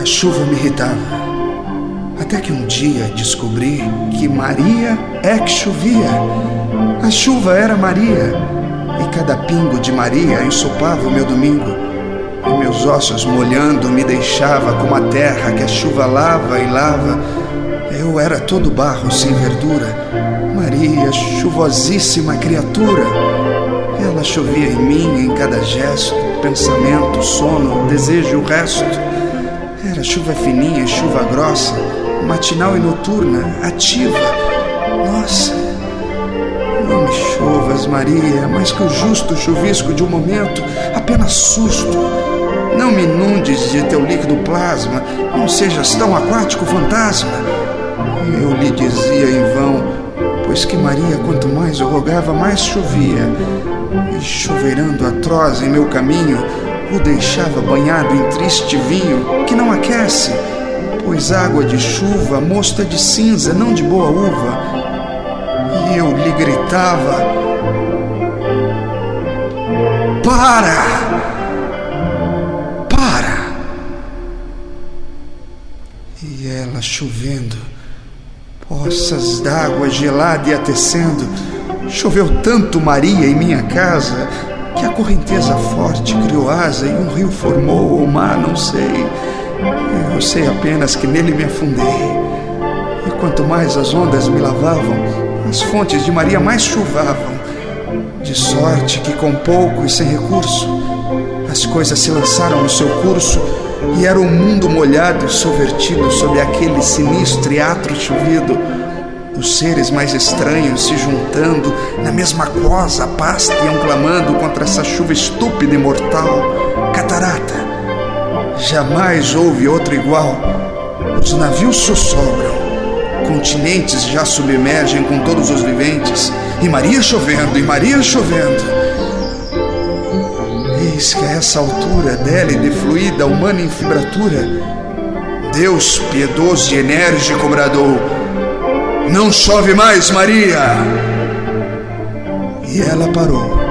A chuva me irritava. Até que um dia descobri que Maria é que chovia. A chuva era Maria. E cada pingo de Maria ensopava o meu domingo. E meus ossos molhando me deixava como a terra que a chuva lava e lava. Eu era todo barro sem verdura. Maria, chuvosíssima criatura. Ela chovia em mim em cada gesto, pensamento, sono, desejo o resto. Era chuva fininha, chuva grossa, matinal e noturna, ativa. Nossa, não me chovas, Maria, mais que o justo chuvisco de um momento, apenas susto. Não me inundes de teu líquido plasma, não sejas tão aquático fantasma. Eu lhe dizia em vão, pois que Maria, quanto mais eu rogava, mais chovia. E choverando atroz em meu caminho, o deixava banhado em triste vinho que não aquece, pois água de chuva mosta de cinza, não de boa uva. E eu lhe gritava: Para! Para! E ela chovendo, poças d'água gelada e atecendo, choveu tanto Maria em minha casa que a correnteza forte criou asa e um rio formou o mar, não sei. Eu sei apenas que nele me afundei. E quanto mais as ondas me lavavam, as fontes de Maria mais chuvavam. De sorte que com pouco e sem recurso, as coisas se lançaram no seu curso e era o um mundo molhado e sovertido sobre aquele sinistro e atro chovido os seres mais estranhos se juntando na mesma cosa, pasta e clamando contra essa chuva estúpida e mortal. Catarata. Jamais houve outra igual. Os navios sussobram. Continentes já submergem com todos os viventes. E Maria chovendo, e Maria chovendo. Eis que a essa altura dela e de fluida humana infibratura, Deus piedoso e enérgico bradou não chove mais, Maria! E ela parou.